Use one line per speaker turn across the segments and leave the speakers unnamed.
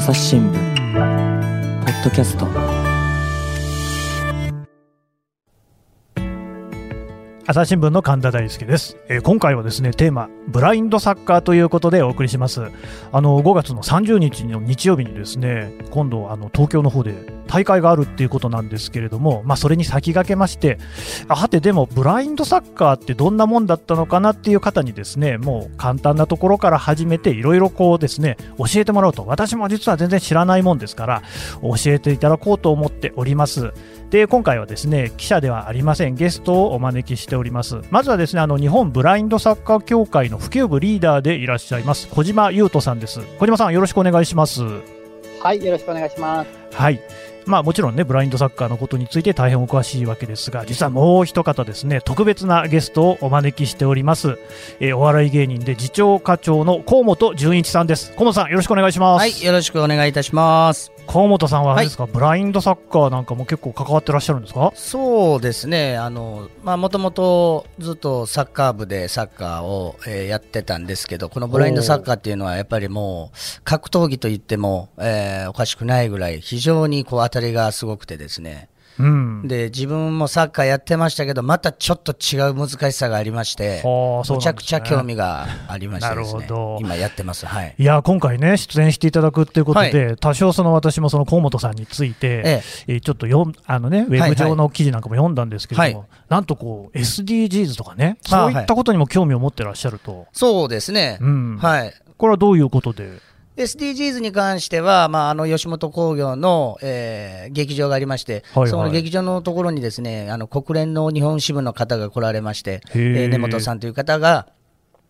朝日新聞ポッドキャスト。
朝日新聞の神田大輔です、えー今回はですねテーマブラインドサッカーということでお送りします。あの5月の30日の日曜日にですね今度あの東京の方で大会があるっていうことなんですけれどもまあそれに先駆けましてあはてでもブラインドサッカーってどんなもんだったのかなっていう方にですねもう簡単なところから始めていろいろこうですね教えてもらおうと。私も実は全然知らないもんですから教えていただこうと思っております。で今回はですね記者ではありません。ゲストをお招きしております。まずはですねあの日本ブラインドサッカー協会の普及部リーダーでいらっしゃいます小島優斗さんです。小島さんよろしくお願いします。
はい、よろしくお願いします。
はいまあ、もちろんねブラインドサッカーのことについて大変お詳しいわけですが実はもう一方ですね特別なゲストをお招きしております、えーお笑い芸人で次長課長の河本純一さんです河本さんよろしくお願いします、
はい、よろしくお願いいたします。
河本さんはあれですか、ブラインドサッカーなんかも結構関わってらっしゃるんですか？
そうですね、あの、まあ、もともとずっとサッカー部でサッカーを、えーやってたんですけど、このブラインドサッカーっていうのはやっぱりもう、格闘技と言っても、えーおかしくないぐらい、非常にこう当たりがすごくてですね。
うん。
で、自分もサッカーやってましたけど、またちょっと違う難しさがありまして、
はあそうなんですね。
むちゃくちゃ興味がありましてですね。今やってます。はい。
いや今回ね出演していただくっていうことで、
は
多少その私もその河本さんについて、
ええ。
えーちょっと読んあのねウェブ上の記事なんかも読んだんですけども、
はい。
なんとこう SDGs とかね
あ
そういったことにも興味を持ってらっしゃると、
そうですね。
うん。
はい。
これはどういうことで？
SDGs に関しては、まあ、あの吉本興業の、えー劇場がありまして、
はいはい。
その劇場のところにですねあの国連の日本支部の方が来られまして、えー根本さんという方が、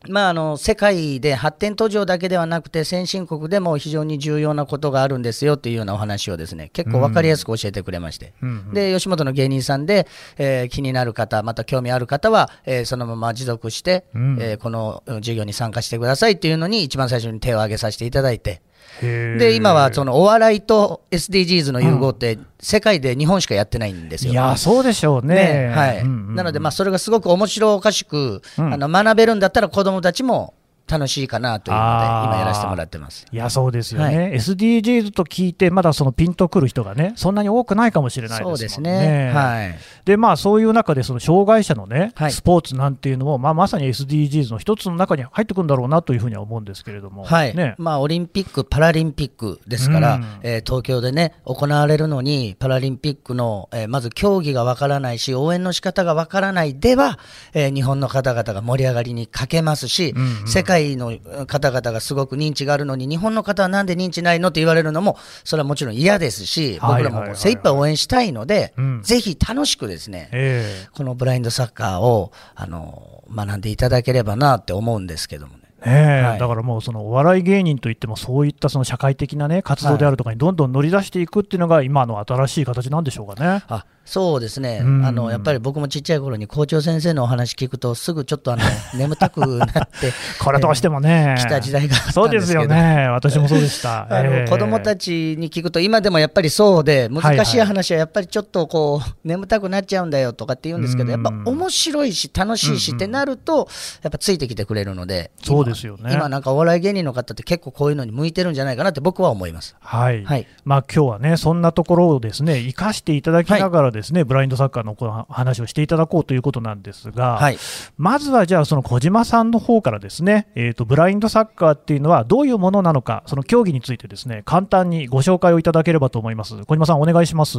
まあ、あの世界で発展途上だけではなくて先進国でも非常に重要なことがあるんですよというようなお話をですね結構分かりやすく教えてくれまして、
うんうん
で吉本の芸人さんで、えー気になる方また興味ある方は、えーそのまま持続して、
うん
えーこのうん授業に参加してくださいというのに一番最初に手を挙げさせていただいて。で今はそのお笑いと SDGs の融合って世界で日本しかやってないんですよ。
いやそうでしょうね。
ねはい。
うんうんうん。
なのでまあそれがすごく面白おかしく、
うん。
あの学べるんだったら子どもたちも楽しいかなというので今やらせてもらってます。
いやそうですよね、
は
SDGs と聞いてまだそのピンとくる人がねそんなに多くないかもしれないですね。
そうですね。はい。
でまあそういう中でその障害者のね、
はい。
スポーツなんていうのも、まあ、まさに SDGs の一つの中に入ってくるんだろうなというふうには思うんですけれども、
はい。
ね、
まあ、オリンピック・パラリンピックですから、
うん。
えー東京でね、行われるのに、パラリンピックの、えーまず競技がわからないし、応援の仕方がわからないでは、えー日本の方々が盛り上がりに欠けますし、
うんうん。
世界の方々がすごく認知があるのに、日本の方はなんで認知ないのって言われるのも、それはもちろん嫌ですし、僕らも精一杯応援したいので、
うん。
ぜひ楽しくですね、
え
このブラインドサッカーをあの学んでいただければなって思うんですけどもね。はい。
だからもうそのお笑い芸人といってもそういったその社会的な、ね、活動であるとかにどんどん乗り出していくっていうのが今の新しい形なんでしょうかね。
あそうですね、
うん。
あのやっぱり僕もちっちゃい頃に校長先生のお話聞くと、すぐちょっとあの 眠たくなって
これどうしてもね、
きた時代があったんですけど、
そうですよね、私もそうでした。
あの
ええ
子供たちに聞くと、今でもやっぱりそうで、
はい
難しい話はやっぱりちょっとこう、眠たくなっちゃうんだよとかって言うんですけど、やっぱ
うん
面白いし、楽しいしってなると、やっぱついてきてくれるので、今
そうですよね
今、なんかお笑い芸人の方って結構こういうのに向いてるんじゃないかなって僕は思います。
はい、
はい
まあ今日はね、そんなところをですね生かしていただきながらですね、ブラインドサッカーのこの話をしていただこうということなんですが、
はい
まずはじゃあ、その小島さんの方からですね、えーと、ブラインドサッカーっていうのはどういうものなのか、その競技についてですね簡単にご紹介をいただければと思います。小島さん、お願いします。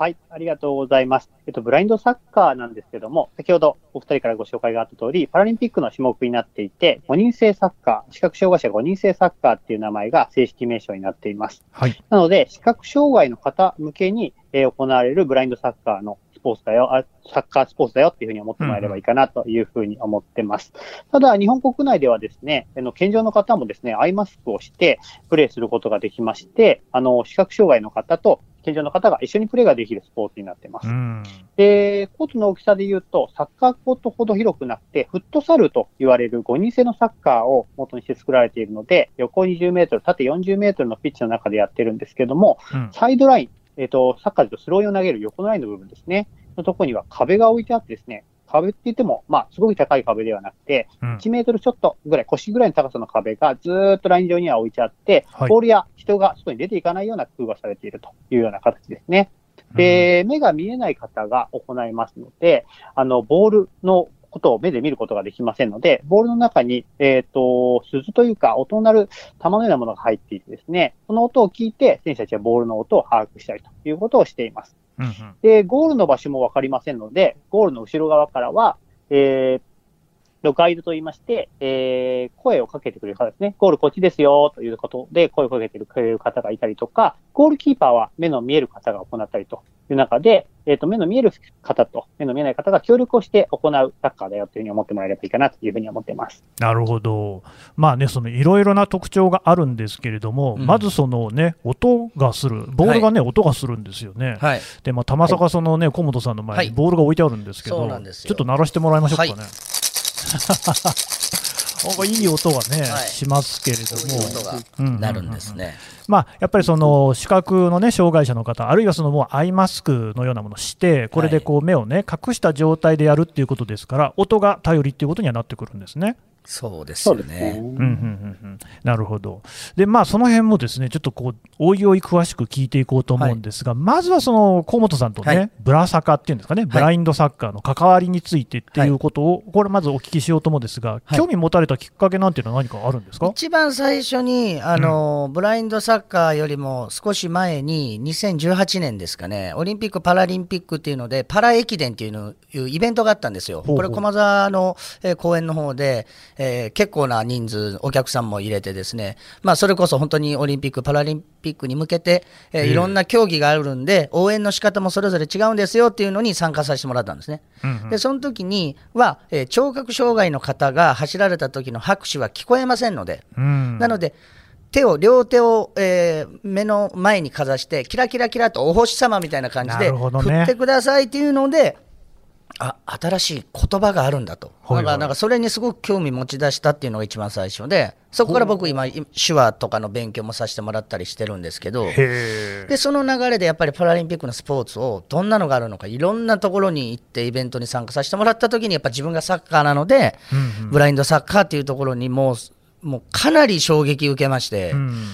はい、ありがとうございます。えっと、ブラインドサッカーなんですけども、先ほどお二人からご紹介があった通り、パラリンピックの種目になっていて、5人制サッカー、視覚障害者5人制サッカーっていう名前が正式名称になっています。
はい、
なので、視覚障害の方向けに、えー行われるブラインドサッカーのスポーツだよ、あサッカースポーツだよっていうふうに思ってもらえればいいかなというふうに思ってます。ただ、日本国内ではですね、あの健常の方もですね、アイマスクをしてプレーすることができまして、あの、視覚障害の方と健常の方が一緒にプレーができるスポーツになってます。
う。ん。
で、コートの大きさで言うと、サッカーコートほど広くなくて、フットサルと言われる5人制のサッカーを元にして作られているので、横20メートル、縦40メートルのピッチの中でやってるんですけども、
うん。
サイドライン、えっ、と、サッカーでとスローインを投げる横のラインの部分ですね、のところには壁が置いてあってですね、壁って言っても、まあ、すごく高い壁ではなくて、
うん
1メートルちょっとぐらい、腰ぐらいの高さの壁がずーっとライン上には置いてあって、
はい
ボールや人が外に出ていかないような工夫がされているというような形ですね。で、目が見えない方が行いますので、あの、ボールのことを目で見ることができませんので、ボールの中に、えっ、と、鈴というか、音の鳴る玉のようなものが入っていてですね、その音を聞いて、選手たちはボールの音を把握したりということをしています。
うんうん。
で、ゴールの場所もわかりませんので、ゴールの後ろ側からは、えー、ガイドと言いまして、えー、声をかけてくれる方ですね。ゴールこっちですよということで声をかけてくれる方がいたりとか、ゴールキーパーは目の見える方が行ったりという中で、えっ、と、目の見える方と目の見えない方が協力をして行うサッカーだよというふうに思ってもらえればいいかなというふうに思ってます。
なるほど、まあね、そのいろいろな特徴があるんですけれども、
うん
まずそのね、音がする、ボールがね、音がするんですよね。
はい。
で、まあ、玉坂そのね、小本さんの前
はい
にボールが置いてあるんですけど、
そうなんですよ
ちょっと鳴らしてもらいましょうかね。
はい
なんかいい音がね、
はい
しますけれど
そういう音がなるんですね。
まあ、やっぱりその視覚の、ね、障害者の方、あるいはそのもうアイマスクのようなものをして、これでこう目を、ね、隠した状態でやるっていうことですから、音が頼りっていうことにはなってくるんですね。
そうですよ
ね。
ね。
うんうんうんうん。なるほど。で、まあ、その辺もですね、ちょっとこう、おいおい詳しく聞いていこうと思うんですが、まずはその、河本さんとね、
はい。
ブラサカっていうんですかね、ブラインドサッカーの関わりについてっていうことを、これまずお聞きしようと思うんですが、
はい。
興味持たれたきっかけなんていうのは何かあるんですか？
一番最初にあの、ブラインドサッカーよりも少し前に2018年ですかねオリンピック・パラリンピックっていうのでパラ駅伝っていうのいうイベントがあったんですよ。
ほうほう。
これ駒沢の、えー公園の方で、えー結構な人数お客さんも入れてですね、まあ、それこそ本当にオリンピック・パラリンピックに向けて、えー
ええ
いろんな競技があるんで応援の仕方もそれぞれ違うんですよっていうのに参加させてもらったんですね。
うんうん。
でその時には、えー聴覚障害の方が走られた時の拍手は聞こえませんので、
うん。
なので、手を、両手を、えー目の前にかざして、キラキラキラとお星様みたいな感じ
な
で、振ってくださいっていうので、あ新しい言葉があるんだと、
はいはい。
なんかなんかそれにすごく興味持ち出したっていうのが一番最初で、そこから僕、今、手話とかの勉強もさせてもらったりしてるんですけど。でその流れでやっぱりパラリンピックのスポーツをどんなのがあるのか、いろんなところに行って、イベントに参加させてもらった時に、やっぱ自分がサッカーなので、
うんうん。
ブラインドサッカーっていうところにもう、もうかなり衝撃受けまして、
うん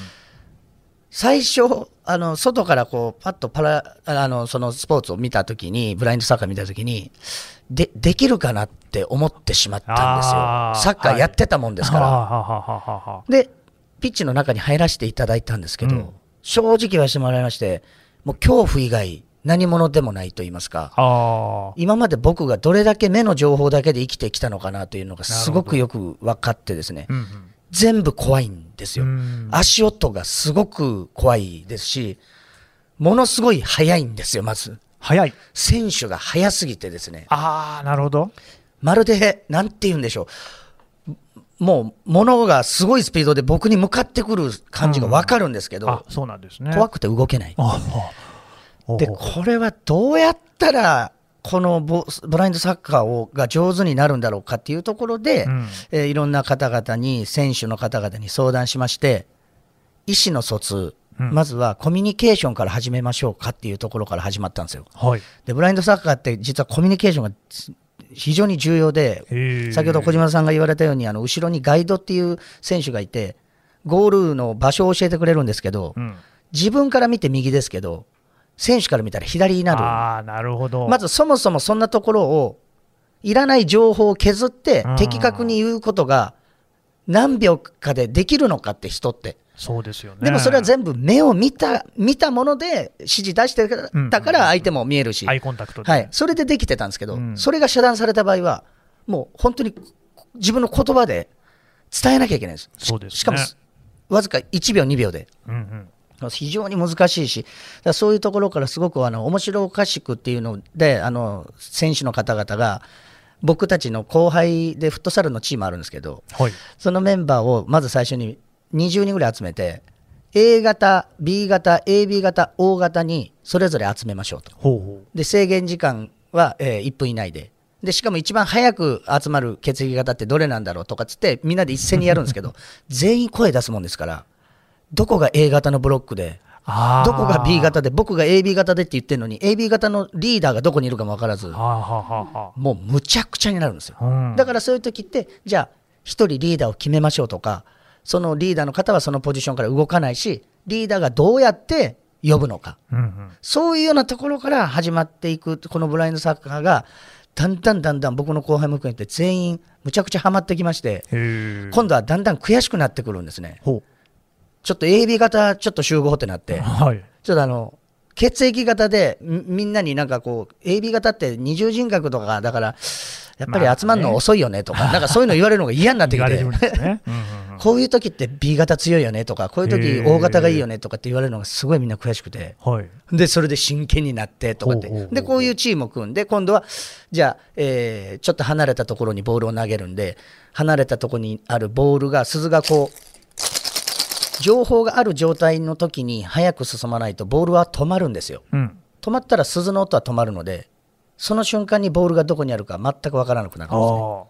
最初、あの外からこうパッとパラあのそのスポーツを見たときに、ブラインドサッカー見たときにで、できるかなって思ってしまったんですよ。サッカーやってたもんですから。
はあはあはあはあは。あ
で、ピッチの中に入らせていただいたんですけど、
うん。
正直言わせてもらいまして、もう恐怖以外、何者でもないと言いますか。
あ
今まで僕がどれだけ目の情報だけで生きてきたのかなというのがすごくよく分かってですね。
ー、うんうん。
全部怖いんですよ。
うん
足音がすごく怖いですし、ものすごい速いんですよ、まず。
早い。
選手が速すぎてですね、
ああ、なるほど。
まるで、なんて言うんでしょう。もう、物がすごいスピードで僕に向かってくる感じがわかるんですけど、
あそうなんですね。
怖くて動けない。で、これはどうやったら、このボブラインドサッカーをが上手になるんだろうかっていうところで、
うん。
えーいろんな方々に、選手の方々に相談しまして、意思の疎通、
うん。
まずはコミュニケーションから始めましょうかっていうところから始まったんですよ。
はい。
で、ブラインドサッカーって実はコミュニケーションがつ非常に重要で、先ほど小島さんが言われたように、あの後ろにガイドっていう選手がいて、ゴールの場所を教えてくれるんですけど、
うん。
自分から見て右ですけど、選手から見たら左になる。
ああ、なるほど。
まずそもそもそんなところを、いらない情報を削って
うん、
的確に言うことが何秒かでできるのかって人って。
そうですよね。
でもそれは全部目を見た見たもので指示出してたから相手も見えるし、
アイコンタクトで。
はい、それでできてたんですけど、
うん
それが遮断された場合は、もう本当に自分の言葉で伝えなきゃいけないんです。
そうですね
しかもわずか1秒、2秒で。
うんうん。
非常に難しいし、そういうところからすごくあの面白おかしくっていうので、あの選手の方々が、僕たちの後輩でフットサルのチームあるんですけど、
はい。
そのメンバーをまず最初に20人ぐらい集めて、A 型、B 型、AB 型、O 型にそれぞれ集めましょうと。
ほうほ
で制限時間は、えー1分以内で。でしかも一番早く集まる血液型ってどれなんだろうとかっつってみんなで一斉にやるんですけど 全員声出すもんですからどこが A 型のブロックでどこが B 型で、僕が AB 型でって言ってるのに、AB 型のリーダーがどこにいるかも分からず、もうむちゃくちゃになるんですよ。
あうん、
だからそういう時って、じゃあ、一人リーダーを決めましょうとか、そのリーダーの方はそのポジションから動かないし、リーダーがどうやって呼ぶのか、
うんうん。
そういうようなところから始まっていく、このブラインドサッカーが、だんだんだんだん僕の後輩も含めて全員、むちゃくちゃハマってきまして、今度はだんだん悔しくなってくるんですね。
ほ
ちょっと AB 型、ちょっと集合ってなって。
う、はい。
ちょっとあの、血液型でみみんなになんかこう、AB 型って二重人格とか、だから、やっぱり集まるの遅いよねとか、なんかそういうの言われるのが嫌になってきて。
ね、うんうんうん。
こういう時って B 型強いよねとか、こういう時 O 型がいいよねとかって言われるのがすごいみんな悔しくて、
はい。
で、それで真剣になってとかって。で、こういうチームを組んで、今度は、じゃあ、えーちょっと離れたところにボールを投げるんで、離れたところにあるボールが、鈴がこう、情報がある状態の時に早く進まないと、ボールは止まるんですよ。
うん
止まったら鈴の音は止まるので、その瞬間にボールがどこにあるか全くわからなくなるんですね。
あ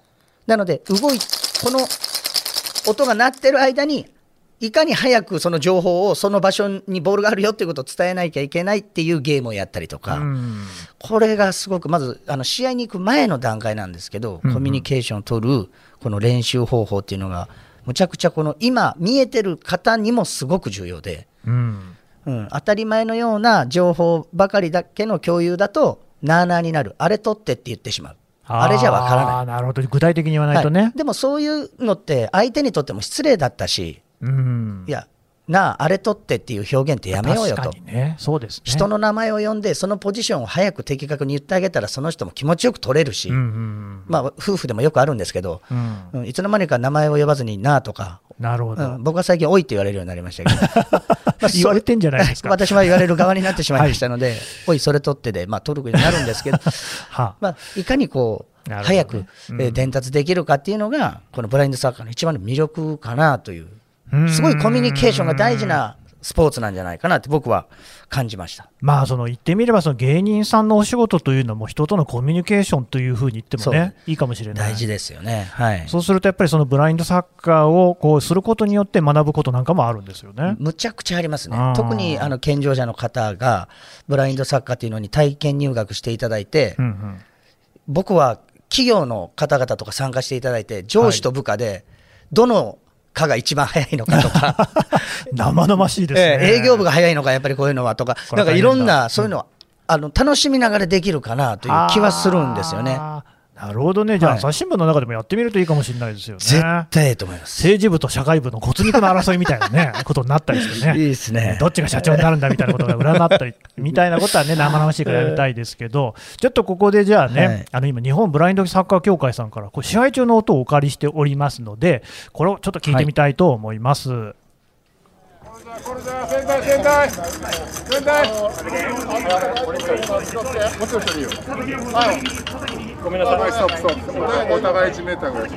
なので、動い、この音が鳴ってる間に、いかに早くその情報をその場所にボールがあるよっていうことを伝えなきゃいけないっていうゲームをやったりと
あ
か、
うん
これがすごく、まずあの試合に行く前の段階なんですけど、コミュニケーションを取るこの練習方法っていうのが、むちゃくちゃこの今見えてる方にもすごく重要で、
うん。
うん、当たり前のような情報ばかりだけの共有だと、なあなあになる、あれ取ってって言ってしまう、あれじゃわからない。
なるほど。具体的に言わないとね、
はい。でもそういうのって相手にとっても失礼だったし、
うん。
いや、なあ、あれ取ってっていう表現ってやめようよと。
確か。にね。そうですね。
人の名前を呼んで、そのポジションを早く的確に言ってあげたら、その人も気持ちよく取れるし、
うんうん
まあ、夫婦でもよくあるんですけど、
うん。うん
うんいつの間にか名前を呼ばずになあとか、
なるほど、
うん僕は最近、おいって言われるようになりましたけど、まあ
言われてんじゃないですか。
私は言われる側になってしまいましたので、おい、それ取ってで、まあ、取るようになるんですけど、
は
まあ、いかにこう、早く、伝達できるかっていうのが、このブラインドサッカーの一番の魅力かなという、
うん
すごいコミュニケーションが大事なスポーツなんじゃないかなって僕は感じました。
まあその言ってみればその芸人さんのお仕事というのも人とのコミュニケーションというふうに言ってもねいいかもしれない
大事ですよね。はい。
そうするとやっぱりそのブラインドサッカーをこうすることによって学ぶことなんかもあるんですよね。
むちゃくちゃありますね。特にあの健常者の方がブラインドサッカーっていうのに体験入学していただいて、
うんうん
僕は企業の方々とか参加していただいて、上司と部下で、どの課が一番早いのかとか、
生々しいですね。
ええ営業部が早いのか、やっぱりこういうのはとか、なんかいろんな、そういうのは、あの楽しみながらできるかなという気はするんですよね。
なるほどね、じゃあ、
はい
朝日新聞の中でもやってみるといいかもしれないですよね。
絶対いいと思います。
政治部と社会部の骨肉の争いみたいなね、ことになったりしてね。
いいですね。
どっちが社長になるんだみたいなことが占ったり みたいなことはね、生々しいからやりたいですけど、ちょっとここでじゃあね、
はい
あの今、日本ブラインドサッカー協会さんからこう試合中の音をお借りしておりますので、これをちょっと聞いてみたいと思います。
これだ、仙台、仙台、仙台。もうちょい。ごめんなさい、ストップ、ストップ。お互い1メーターぐらい。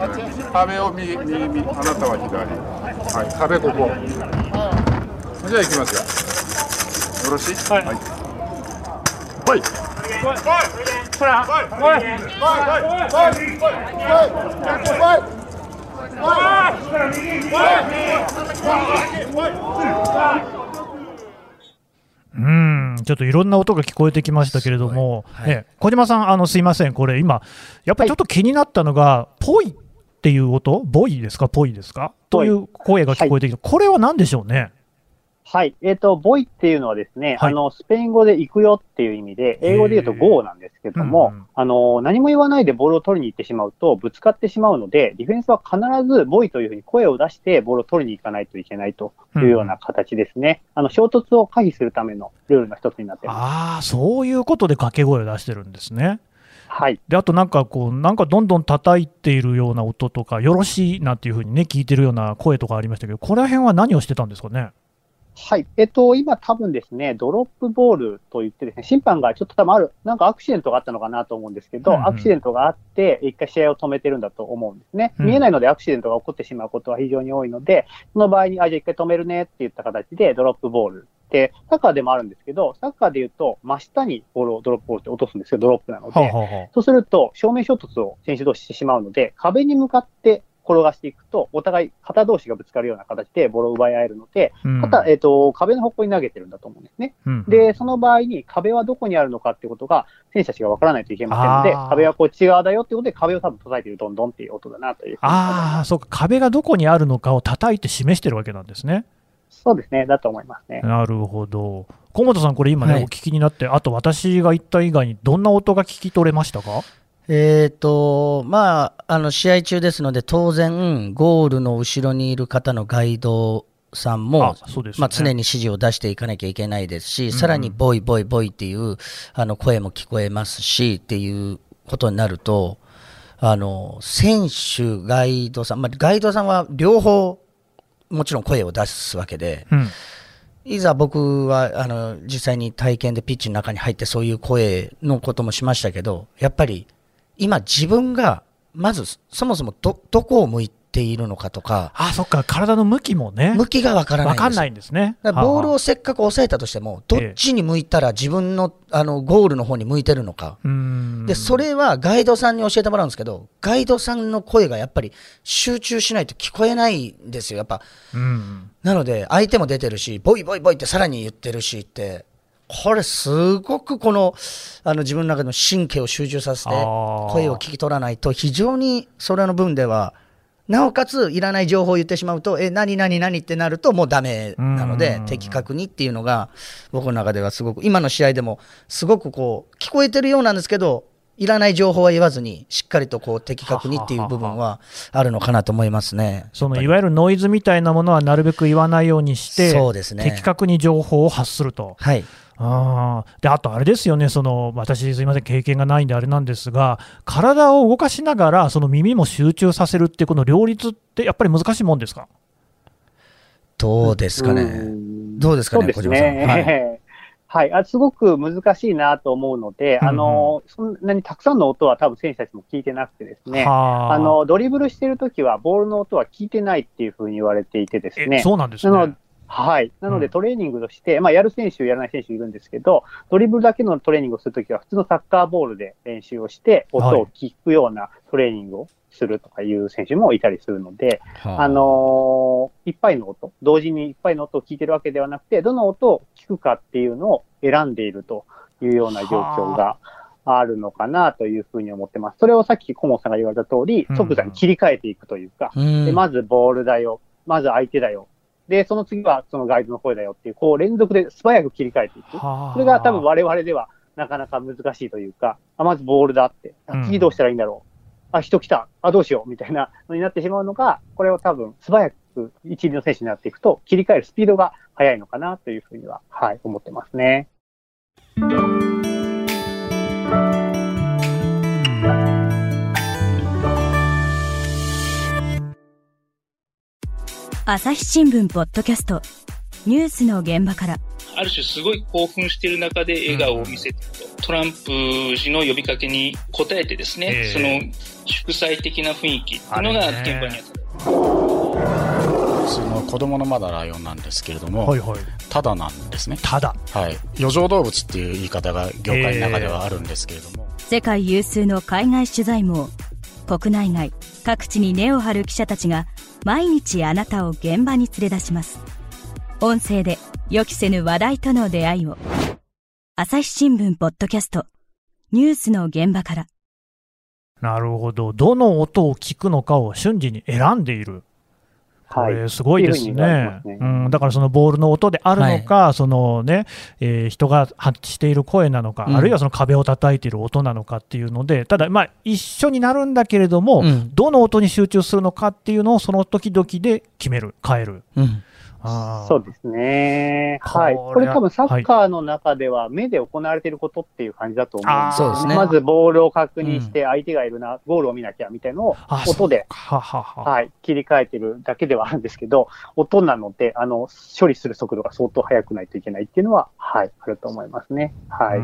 壁を右、右、あなたは左。はい、壁ここ。じゃあ行きますよ。よろしい。はい。はい。
うん、ちょっといろんな音が聞こえてきましたけれども、
はい。
ね小島さん、あのすいません、これ今、やっぱりちょっと気になったのが、ぽいっていう音、ボイですか、ぽいですか？という声が聞こえてきた、これは何でしょうね？
はい。えっ、と、ボイっていうのはですね、
はい
あの、スペイン語で行くよっていう意味で、英語で言うと
へー
なんですけども、
うんうん
あの、何も言わないでボールを取りに行ってしまうと、ぶつかってしまうので、ディフェンスは必ずボイというふうに声を出して、ボールを取りに行かないといけないというような形ですね。あの、衝突を回避するためのルールの一つになっています。
ああ、そういうことで掛け声を出してるんですね。
はい。
であとなんかこう、なんかどんどん叩いているような音とか、よろしいなんていうふうにね、聞いてるような声とかありましたけど、この辺は何をしてたんですかね？
はい。えっと、今多分ですね、ドロップボールと言ってですね、審判がちょっと多分ある、なんかアクシデントがあったのかなと思うんですけど、
うんうん
アクシデントがあって、一回試合を止めてるんだと思うんですね。
うん
見えないのでアクシデントが起こってしまうことは非常に多いので、その場合に、あ、じゃあ一回止めるねって言った形でドロップボール。で、サッカーでもあるんですけど、サッカーで言うと、真下にボールをドロップボールって落とすんですけど、ドロップなので、
はあはあは
そうすると、正面衝突を選手同士してしまうので、壁に向かって転がしていくと、お互い肩同士がぶつかるような形でボールを奪い合えるので、
うん
ただ、えっ、と、壁の方向に投げてるんだと思うんですね。
うん
で、その場合に壁はどこにあるのかってことが、選手たちが分からないといけませんので壁はこっち側だよってことで、壁を多分叩いてるどんどんっていう音だなという
ああ、そうか、壁がどこにあるのかを叩いて示してるわけなんですね。
そうですね、だと思いますね。
なるほど。小本さん、これ今ね、
はい
お聞きになって、あと私が言った以外に、どんな音が聞き取れましたか？
えーとまあ、あの試合中ですので、当然、ゴールの後ろにいる方のガイドさんも、
ね
まあ、常に指示を出していかなきゃいけないですし、
ん
さらにボイ、ボイ、ボイっていうあの声も聞こえますしっていうことになると、あの選手、ガイドさん、まあ、ガイドさんは両方、もちろん声を出すわけで、
うん。
いざ僕はあの実際に体験でピッチの中に入ってそういう声のこともしましたけど、やっぱり今自分がまずそもそもどどこを向いているのかとか、
あ、そっか、体の向きもね、
向きがわからない
わかんないんですね。
ボール
は
をせっかく押さえたとしても、どっちに向いたら自分のあのゴールの方に向いてるのか。で、それはガイドさんに教えてもらうんですけど、ガイドさんの声がやっぱり集中しないと聞こえないんですよ。やっぱ
うん。
なので、相手も出てるし、ボイボイボイってさらに言ってるしって、これすごくこの、あの自分の中の神経を集中させて、声を聞き取らないと、非常にそれの分では、なおかついらない情報を言ってしまうと、え、何何何ってなるともうダメなの
うん、
で的確にっていうのが、僕の中ではすごく、今の試合でも、すごくこう、聞こえてるようなんですけど、いらない情報は言わずに、しっかりとこう的確にっていう部分はあるのかなと思いますね。
そのいわゆるノイズみたいなものはなるべく言わないようにして、
そうですね
的確に情報を発すると。
はい。
あーであと、あれですよね、その私、すみません、経験がないんであれなんですが、体を動かしながら、その耳も集中させるっていう、この両立って、やっぱり難しいもんですか？
どうですか
う
ね。
ん
どうですかね小島さん
ね。はい。あすごく難しいなと思うので、
うんうん
あの、そんなにたくさんの音は多分選手たちも聞いてなくてですね、
は
あの、ドリブルしてるときは、ボールの音は聞いてないっていうふうに言われていてです
え
ね。
そうなんですね。
はい。なの
うん。
で、トレーニングとして、まあ、やる選手、やらない選手いるんですけど、ドリブルだけのトレーニングをするときは、普通のサッカーボールで練習をして、音を聞くようなトレーニングをするとかいう選手もいたりするので、あ。のーいっぱいの音、同時にいっぱいの音を聞いてるわけではなくて、どの音を聞くかっていうのを選んでいるというような状況があ。るのかなというふうに思ってます。それをさっき顧問さんが言われた通り
うん、
即座に切り替えていくというか、
うん。
でまずボールだよ、まず相手だよ、で、その次はそのガイドの声だよっていう、こう連続で素早く切り替えていく。
はあ。
それが多分我々ではなかなか難しいというか、あまずボールだって、あ
うん。
次どうしたらいいんだろう、あ、人来た、あ、どうしよう。みたいなのになってしまうのが、これを多分素早く一流の選手になっていくと、切り替えるスピードが速いのかなというふうには、はい、思ってますね。
朝日新聞ポッドキャスト。ニュースの現場から。
ある種すごい興奮している中で笑顔を見せてると、トランプ氏の呼びかけに応えてですね、
ええ。
その祝祭的な雰囲気っていうのが現場にあった。
その子供のまだライオンなんですけれども、
はいはい。
ただなんですね。
ただ、
はい。余剰動物っていう言い方が業界の中ではあるんですけれども、
世界有数の海外取材網。国内外。各地に根を張る記者たちが毎日あなたを現場に連れ出します。音声で予期せぬ話題との出会いを。朝日新聞ポッドキャスト。ニュースの現場から。
なるほど、どの音を聞くのかを瞬時に選んでいる。こ
はい。
れすごいです
っていう
ねうん。だからそのボールの音であるのか、そのね、えー人が発している声なのか、
うん
あるいはその壁を叩いている音なのかっていうので、ただ、まあ、一緒になるんだけれども、
うん
どの音に集中するのかっていうのをその時々で決める、変える。
うん
そうですね。はい。
これ
多分サッカーの中では目で行われていることっていう感じだと思うんですよ
そうですね
まずボールを確認して相手がいるな、ゴールを見なきゃみたいなのを
あ
音で、
ははは。
はい、切り替えてるだけではあるんですけど、音なので、あの、処理する速度が相当速くないといけないっていうのは、はい、あると思いますね。は
う
い。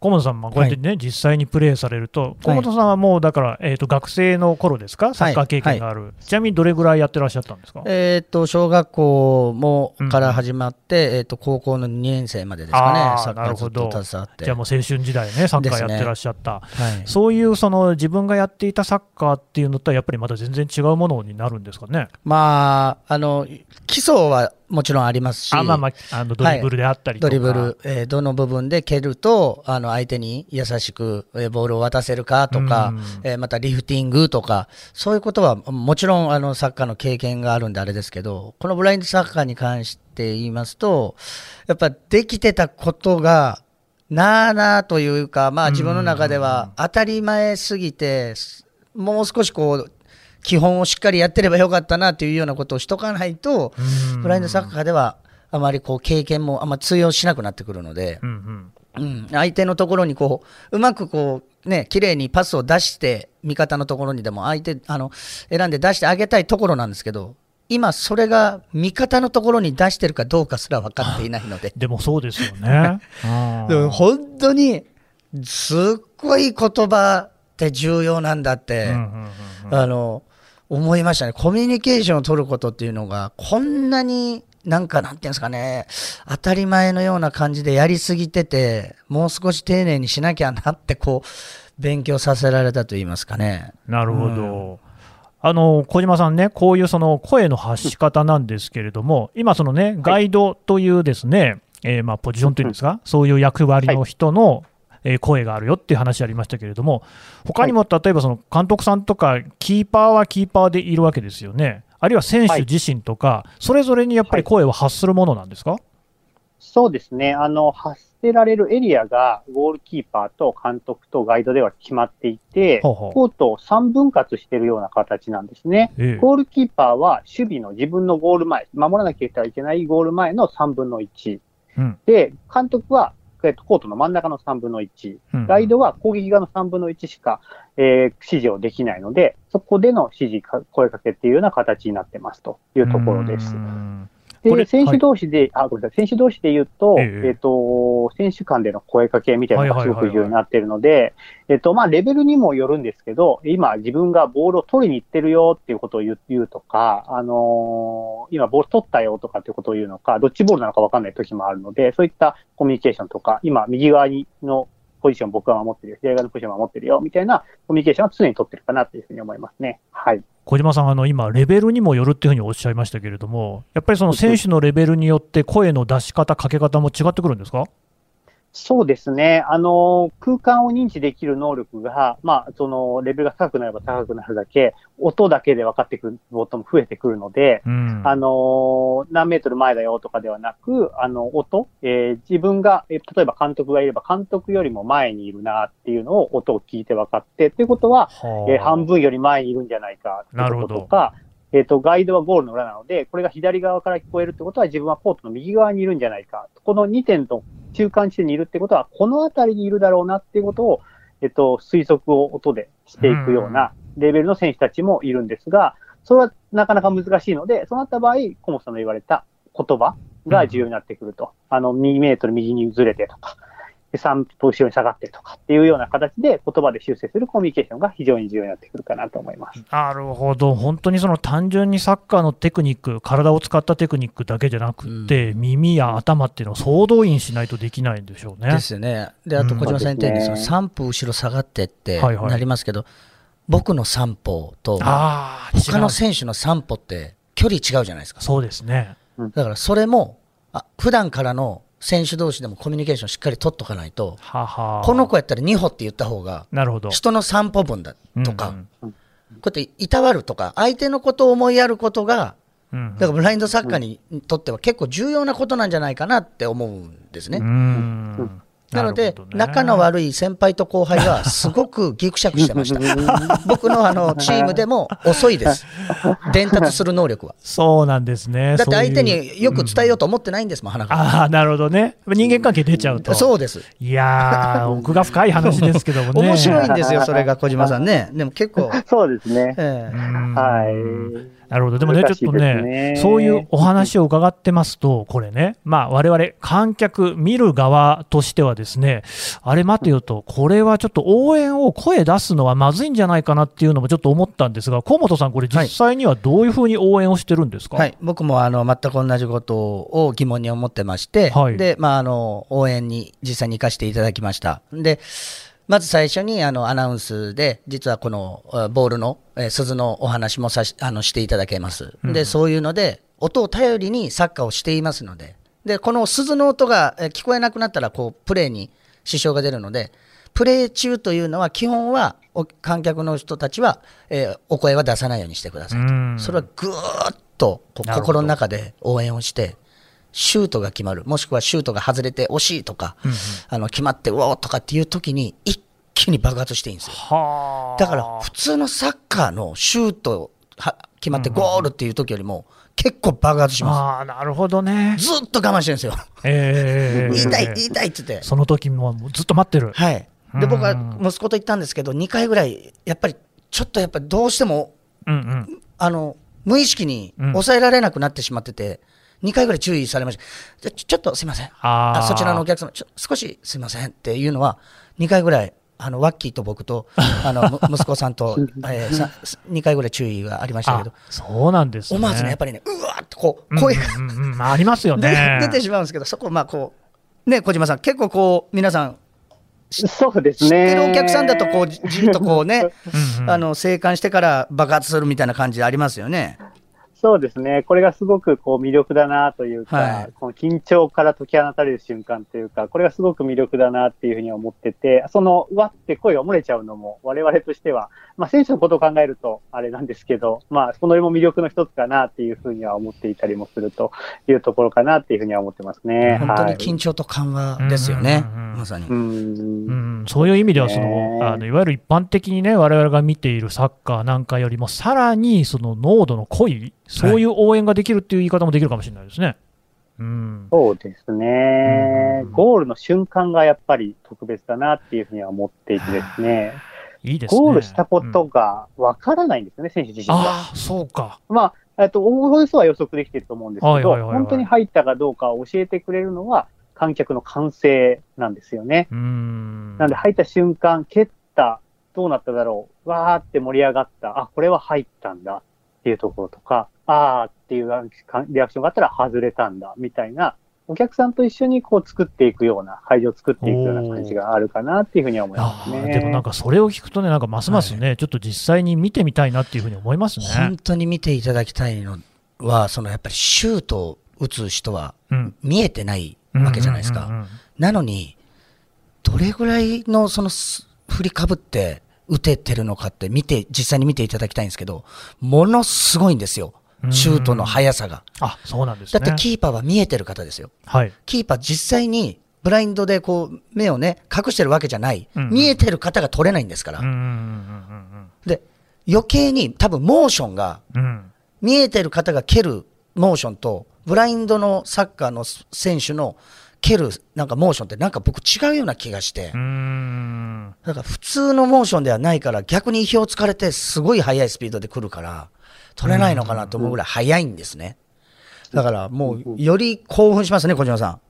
ん小本さんもこうやってね、実際にプレーされると、小本さんはもうだから、えー、と学生の頃ですか、サッカー経験がある、ちなみにどれぐらいやってらっしゃったんですか、
えっ、と小学校もから始まって、えっ、と高校の2年生までですかね、サッカーずっと携わって。
じゃあもう青春時代ね、サッカーやってらっしゃった、
はい。
そういうその自分がやっていたサッカーっていうのとは、やっぱりまた全然違うものになるんですかね？
まあ、あの基礎はもちろんありますし、
あまあまあ、あのドリブルであったりとか、
ドリブル、えーどの部分で蹴るとあの相手に優しく、えーボールを渡せるかとか、
うん。
えーまたリフティングとかそういうことはもちろんあのサッカーの経験があるんであれですけどこのブラインドサッカーに関して言いますとやっぱできてたことがなあなあというか、まあ、自分の中では当たり前すぎてもう少しこう基本をしっかりやってればよかったなというようなことをしとかないと、
うん。
ブラインドサッカーではあまりこう経験もあんま通用しなくなってくるので、
うんうん
うん、相手のところにこううまくこうね綺麗にパスを出して味方のところにでも相手あの選んで出してあげたいところなんですけど今それが味方のところに出してるかどうかすら分かっていないので。
でもそうですよね。うん
でも本当にすっごい言葉って重要なんだって、あの思いましたね、コミュニケーションを取ることっていうのが、こんなになんか、なんていうんですかね、当たり前のような感じでやりすぎてて、もう少し丁寧にしなきゃなって、こう、勉強させられたと言いますかね。
なるほど。あの小島さんね、こういうその声の発し方なんですけれども、今、そのね、ガイドというですね、えーまあポジションというんですか、そういう役割の人の、えー声があるよっていう話ありましたけれども、他にも例えばその監督さんとか、キーパーはキーパーでいるわけですよね、あるいは選手自身とか、それぞれにやっぱり声を発するものなんですか、
そうですね。あの、発せられるエリアが、ゴールキーパーと監督とガイドでは決まっていて、
ほうほう
コートを3分割しているような形なんですね。
ええ
ゴールキーパーは守備の自分のゴール前、守らなきゃいけないゴール前の3分の1。
うん
で、監督は、えっと、コートの真ん中の3分の1。
うん
ガイドは攻撃側の3分の1しか、えー指示をできないので、そこでの指示か、声かけっていうような形になってますというところです
う。んこれ
で、選手同士で、あ、ごめんなさい、選手同士で言うと、
ええ。
えっ、と、選手間での声かけみたいなのがすご
はいはいはい。はい
く重要になっているので、えっと、まあ、レベルにもよるんですけど、今自分がボールを取りに行ってるよっていうことを言う言うとか、あのー今ボール取ったよとかっていうことを言うのか、どっちボールなのかわかんない時もあるので、そういったコミュニケーションとか、今右側にのポジション僕は守ってるよ、左側のポジション守ってるよ、みたいなコミュニケーションは常に取ってるかなというふうに思いますね。はい。
小島さん、あの今、レベルにもよるっていうふうにおっしゃいましたけれども、やっぱりその選手のレベルによって、声の出し方、かけ方も違ってくるんですか？
そうですね。あの、空間を認知できる能力が、まあ、その、レベルが高くなれば高くなるだけ、音だけで分かってくることも増えてくるので、
うん。
あの、何メートル前だよとかではなく、あの、音、えー自分が、えー例えば監督がいれば、監督よりも前にいるなっていうのを音を聞いて分かって、っていうことは、
はあ。
えー半分より前にいるんじゃないかっていうこととか、えっ、と、ガイドはゴールの裏なので、これが左側から聞こえるってことは自分はコートの右側にいるんじゃないか。この2点の中間地点にいるってことは、この辺りにいるだろうなっていうことを、えっ、と、推測を音でしていくようなレベルの選手たちもいるんですが、それはなかなか難しいので、そうなった場合、コモさんの言われた言葉が重要になってくると。あの、2メートル右にずれてとか、で3歩後ろに下がってとかっていうような形で言葉で修正するコミュニケーションが非常に重要になってくるかなと思います。
なるほど、本当にその単純にサッカーのテクニック、体を使ったテクニックだけじゃなくて、耳や頭っていうのを総動員しないとできないんでしょうね。
ですよね。で、あと
うん
小島さん言ったように、
そ
の3歩後ろ下がってって
はいはい
なりますけど、僕の3歩と、
ああ、
他の選手の3歩って距離違うじゃないですか。
そうですね。
だからそれも、あ普段からの選手同士でもコミュニケーションしっかり取っとかないと、この子やったら2歩って言った方が、
なるほど。
人の3歩分だとか、
うん
こうやっていたわるとか、相手のことを思いやることが、
うんうん
だからブラインドサッカーにとっては結構重要なことなんじゃないかなって思うんですね。
うん
なので
ね
仲の悪い先輩と後輩がすごくギクシャクしてました。僕のあのチームでも遅いです。伝達する能力は。
そうなんですね。
だって相手によく伝えようと思ってないんですもん、花が。
ああ、なるほどね。人間関係出ちゃうと。
そうです。
いやー、奥が深い話ですけどもね。
面白いんですよ、それが小島さんね。でも結構、
そうですね。
ええ
うん
はい。
なるほど、でもね、ちょっとね、そういうお話を伺ってますと、これね、まあ、われ観客、見る側としてはですね、あれ待てよと、これはちょっと応援を声出すのはまずいんじゃないかなっていうのもちょっと思ったんですが、河本さん、これ、実際にはどういうふうに応援をしてるんですか、
はい、僕もあの全く同じことを疑問に思ってまして、はい、でまあ、あの応援に実際に行かせていただきました。でまず最初にあのアナウンスで、実はこのボールの、えー、鈴のお話もさしあのしていただけます、で、そういうので、音を頼りにサッカーをしていますので、でこの鈴の音が聞こえなくなったらこう、プレーに支障が出るので、プレー中というのは、基本は観客の人たちは、えー、お声は出さないようにしてくださいと、それはぐーっと心の中で応援をして、シュートが決まる、もしくはシュートが外れて惜しいとか、うんうん、あの決まって、うおーとかっていう時に、一気に爆発していいんですよ。だから、普通のサッカーのシュートは決まってゴールっていう時よりも、結構爆発します。
あなるほどね。
ずっと我慢してるんですよ。えー、言いたい、言いたいって言って。
その時もずっと待ってる。
はい。で、僕は息子と行ったんですけど、2回ぐらい、やっぱり、ちょっとやっぱりどうしても、うんうん、あの、無意識に抑えられなくなってしまってて、2回ぐらい注意されました。ちょっとすみません。あそちらのお客様、ちょ少しすみませんっていうのは、2回ぐらい、あのワッキーと僕と あの息子さんと、えー、2回ぐらい注意がありましたけど、
そうなんです、ね、
思わずね、やっぱりね、うわっとこう声が、
うんうんうん、ありますよね
出てしまうんですけど、そこ、まあこう、ね、小島さん、結構こう、皆さん、
そうですね。
知ってるお客さんだと、こう、じっとこうね、あの、生還してから爆発するみたいな感じありますよね。
そうですね。これがすごくこう魅力だなというか、はい、この緊張から解き放たれる瞬間というか、これがすごく魅力だなっていうふうに思ってて、その、わって声が漏れちゃうのも、我々としては、まあ選手のことを考えるとあれなんですけど、まあそのも魅力の一つかなっていうふうには思っていたりもするというところかなっていうふうには思ってますね。
本当に緊張と緩和ですよね。まさに。う
んそういう意味ではその、あの、いわゆる一般的にね、我々が見ているサッカーなんかよりも、さらにその濃度の濃いそういう応援ができるっていう言い方もできるかもしれないですね。
うん、そうですね、うん、ゴールの瞬間がやっぱり特別だなっていうふうには思っていてですね、いいですねゴールしたことがわからないんですよね、うん、選手自身が。
あそうか。
まあ、えっと、おおよそは予測できてると思うんですけど、本当に入ったかどうかを教えてくれるのは、観客の歓声なんですよね。うんなんで入った瞬間、蹴った、どうなっただろう、わーって盛り上がった、あ、これは入ったんだっていうところとか、あーっていうリアクションがあったら外れたんだ、みたいな、お客さんと一緒にこう作っていくような、会場を作っていくような感じがあるかなっていうふうには思いますね。
でもなんかそれを聞くとね、なんかますますね、はい、ちょっと実際に見てみたいなっていうふうに思いますね。
本当に見ていただきたいのは、そのやっぱりシュートを打つ人は見えてないわけじゃないですか。なのに、どれぐらいのその振りかぶって打ててるのかって見て、実際に見ていただきたいんですけど、ものすごいんですよ。シュートの速さが。
あ、そうなんです、
ね、だってキーパーは見えてる方ですよ。はい。キーパー実際にブラインドでこう目をね、隠してるわけじゃない。うんうん、見えてる方が取れないんですから。で、余計に多分モーションが、うん、見えてる方が蹴るモーションと、ブラインドのサッカーの選手の蹴るなんかモーションってなんか僕違うような気がして。だから普通のモーションではないから逆に意表をつかれてすごい速いスピードで来るから、取れないのかなと思うぐらい速いんですね。だからもう、より興奮しますね、小島さん。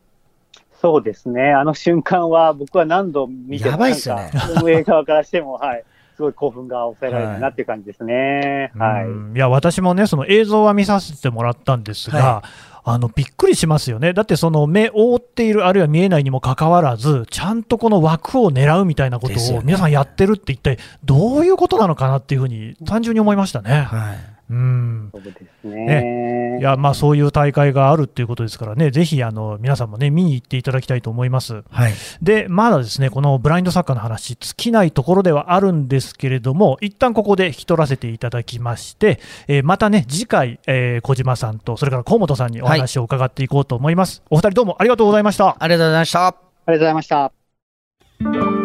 そうですね。あの瞬間は、僕は何度見て
やばいっすね。
運営側からしても、はい。すごい興奮が抑えられるなっていう感じですね。はい。はい、
いや、私もね、その映像は見させてもらったんですが、はいあのびっくりしますよね、だってその目覆っている、あるいは見えないにもかかわらず、ちゃんとこの枠を狙うみたいなことを皆さんやってるって一体どういうことなのかなっていうふうに単純に思いましたね。はいうん。そうですね。ねいや、まあ、そういう大会があるっていうことですからね、ぜひ、あの、皆さんもね、見に行っていただきたいと思います。はい。で、まだですね、このブラインドサッカーの話、尽きないところではあるんですけれども、一旦ここで引き取らせていただきまして、えー、またね、次回、えー、小島さんと、それから河本さんにお話を伺っていこうと思います。はい、お二人どうもありがとうございました。
ありがとうございました。あ
りがとうございました。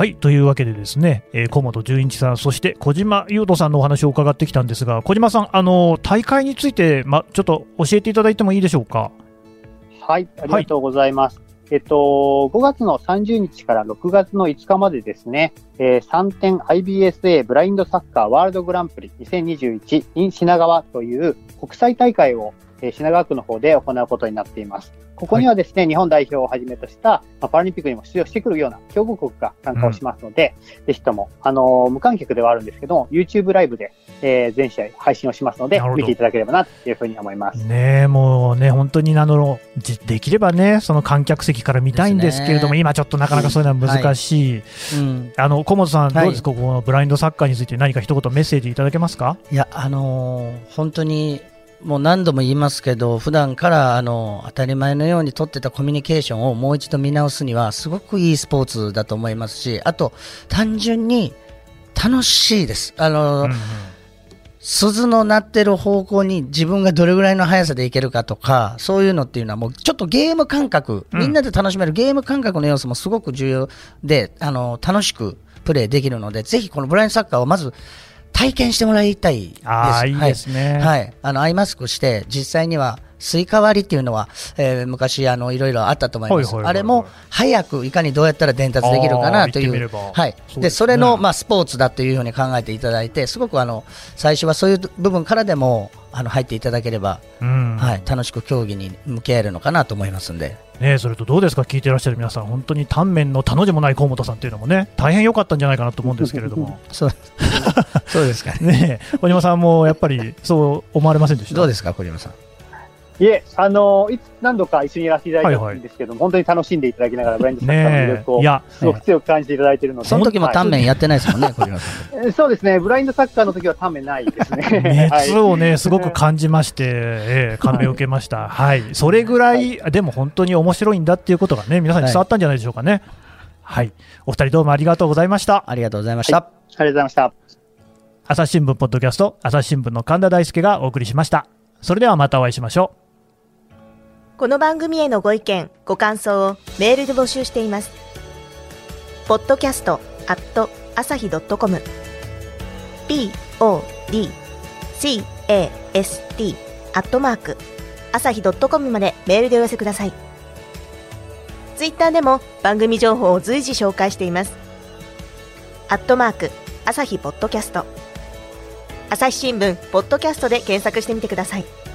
はい。というわけでですね、えー、小本純一さん、そして小島優斗さんのお話を伺ってきたんですが、小島さん、あの大会について、ま、ちょっと教えていただいてもいいでしょうか？
はい。ありがとうございます。はいえっと、5月の30日から6月の5日までですね、えー、3点 IBSA ブラインドサッカーワールドグランプリ2021 in 品川という国際大会を、えー、品川区の方で行うことになっています。ここにはですね、はい、日本代表をはじめとした、まあ、パラリンピックにも出場してくるような強豪国が参加をしますので、うん、ぜひとも、あのー、無観客ではあるんですけども、YouTube ライブで、えー、全試合配信をしますので、見ていただければなというふうに思います。
ねもうね、本当にあの、できればね、その観客席から見たいんですけれども、今ちょっとなかなかそういうのは難しい。うん。はい、あの、小本さん、どうですか、このブラインドサッカーについて何か一言メッセージいただけますか？
いや、あのー、本当にもう何度も言いますけど、普段からあの当たり前のように取ってたコミュニケーションをもう一度見直すには、すごくいいスポーツだと思いますし、あと、単純に楽しいです。あの、うんうん、鈴の鳴ってる方向に自分がどれぐらいの速さでいけるかとか、そういうのっていうのはもうちょっとゲーム感覚、みんなで楽しめるゲーム感覚の要素もすごく重要で、あの、楽しくプレーできるので、ぜひこのブラインドサッカーをまず、体験してもらいたいです。
あいいですね。
はい。はい、あの、アイマスクして、実際には、スイカ割りっていうのは、えー、昔あのいろいろあったと思います。あれも早くいかにどうやったら伝達できるかなという、はい。で、ね、それのまあスポーツだというふうに考えていただいて、すごくあの最初はそういう部分からでもあの入っていただければ、うん、はい、楽しく競技に向き合えるのかなと思いますんで。
ね、それとどうですか、聞いてらっしゃる皆さん、本当にタンメンの他の字もない河本さんっていうのもね、大変良かったんじゃないかなと思うんですけれども、
そうそうですか
ね、ね小島さんもやっぱりそう思われませんでした？
どうですか、小島さん？
いえ、あのいつ何度か一緒にやらせていただいたんですけども、はいはい、本当に楽しんでいただきながら、ブラインドサッカーの魅力をすごく強く感じていただいているので、
その時もタンメンやってないですもんね、小島
さん。そうですね、ブラインドサッカーの時はタンメンないですね。
熱をね、すごく感じまして、えー、感銘を受けました。はい。それぐらい、でも本当に面白いんだっていうことがね、皆さんに伝わったんじゃないでしょうかね。はい。はい、お二人どうもありがとうございました。
ありがとうございました。
はい、ありがとうございました。
朝日新聞ポッドキャスト、朝日新聞の神田大輔がお送りしました。それではまたお会いしましょう。
この番組へのご意見、ご感想をメールで募集しています。ポッドキャストアット朝日ドットコム p o d c a s t アットマーク朝日ドットコムまでメールでお寄せください。ツイッターでも番組情報を随時紹介しています。アットマーク朝日ポッドキャスト朝日新聞ポッドキャストで検索してみてください。